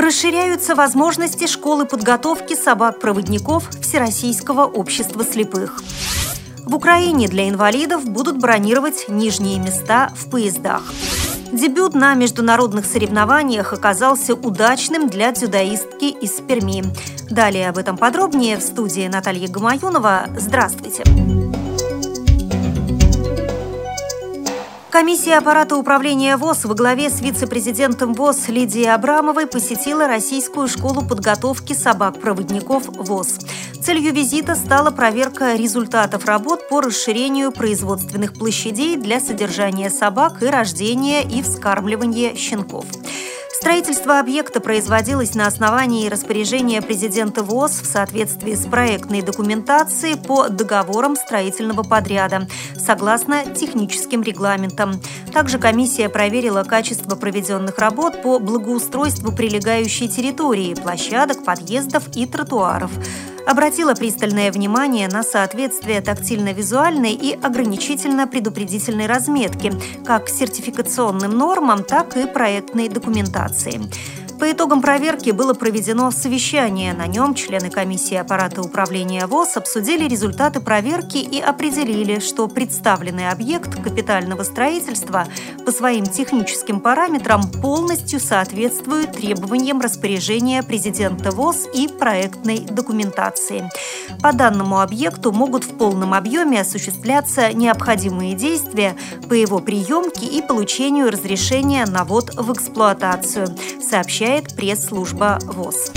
Расширяются возможности школы подготовки собак-проводников Всероссийского общества слепых. В Украине для инвалидов будут бронировать нижние места в поездах. Дебют на международных соревнованиях оказался удачным для дзюдоистки из Перми. Далее об этом подробнее в студии Наталья Гамаюнова. Здравствуйте! Комиссия аппарата управления ВОЗ во главе с вице-президентом ВОЗ Лидией Абрамовой посетила Российскую школу подготовки собак-проводников ВОЗ. Целью визита стала проверка результатов работ по расширению производственных площадей для содержания собак и рождения и вскармливания щенков. Строительство объекта производилось на основании распоряжения президента ВОЗ в соответствии с проектной документацией по договорам строительного подряда, согласно техническим регламентам. Также комиссия проверила качество проведенных работ по благоустройству прилегающей территории, площадок, подъездов и тротуаров обратила пристальное внимание на соответствие тактильно-визуальной и ограничительно-предупредительной разметки как сертификационным нормам, так и проектной документации. По итогам проверки было проведено совещание. На нем члены комиссии аппарата управления ВОЗ обсудили результаты проверки и определили, что представленный объект капитального строительства по своим техническим параметрам полностью соответствует требованиям распоряжения президента ВОЗ и проектной документации. По данному объекту могут в полном объеме осуществляться необходимые действия по его приемке и получению разрешения на ввод в эксплуатацию, сообщает сообщает пресс-служба ВОЗ.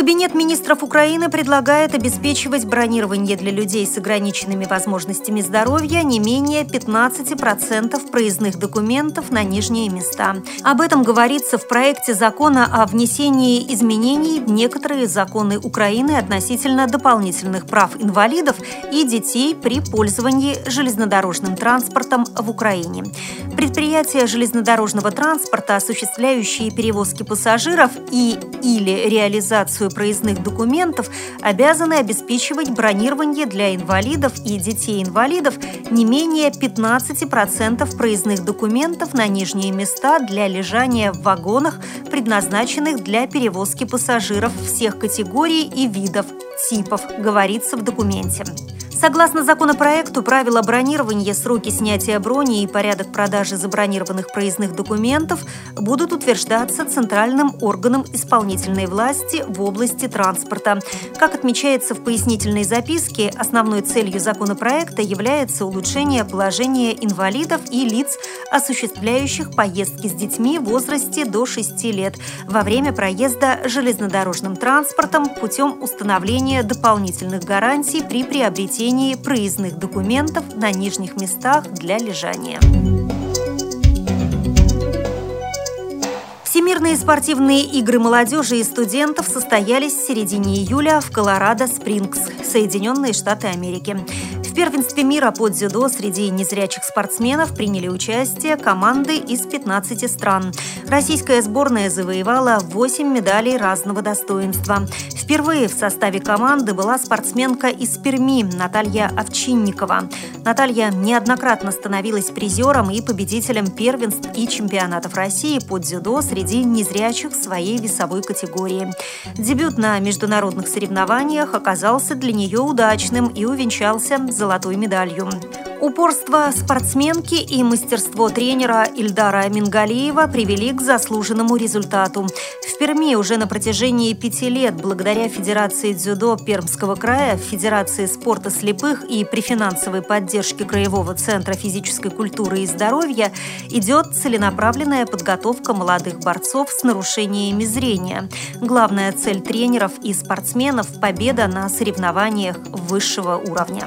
Кабинет министров Украины предлагает обеспечивать бронирование для людей с ограниченными возможностями здоровья не менее 15% проездных документов на нижние места. Об этом говорится в проекте закона о внесении изменений в некоторые законы Украины относительно дополнительных прав инвалидов и детей при пользовании железнодорожным транспортом в Украине. Предприятия железнодорожного транспорта, осуществляющие перевозки пассажиров и или реализацию проездных документов обязаны обеспечивать бронирование для инвалидов и детей-инвалидов не менее 15% проездных документов на нижние места для лежания в вагонах, предназначенных для перевозки пассажиров всех категорий и видов, типов, говорится в документе. Согласно законопроекту, правила бронирования, сроки снятия брони и порядок продажи забронированных проездных документов будут утверждаться Центральным органом исполнительной власти в области транспорта. Как отмечается в пояснительной записке, основной целью законопроекта является улучшение положения инвалидов и лиц, осуществляющих поездки с детьми в возрасте до 6 лет во время проезда железнодорожным транспортом путем установления дополнительных гарантий при приобретении получении проездных документов на нижних местах для лежания. Всемирные спортивные игры молодежи и студентов состоялись в середине июля в Колорадо-Спрингс, Соединенные Штаты Америки. В первенстве мира по дзюдо среди незрячих спортсменов приняли участие команды из 15 стран. Российская сборная завоевала 8 медалей разного достоинства. Впервые в составе команды была спортсменка из Перми Наталья Овчинникова. Наталья неоднократно становилась призером и победителем первенств и чемпионатов России по дзюдо среди незрячих своей весовой категории. Дебют на международных соревнованиях оказался для нее удачным и увенчался золотой медалью. Упорство спортсменки и мастерство тренера Ильдара Мингалиева привели к заслуженному результату. В Перми уже на протяжении пяти лет благодаря Федерации дзюдо Пермского края, Федерации спорта слепых и при финансовой поддержке Краевого центра физической культуры и здоровья идет целенаправленная подготовка молодых борцов с нарушениями зрения. Главная цель тренеров и спортсменов – победа на соревнованиях высшего уровня.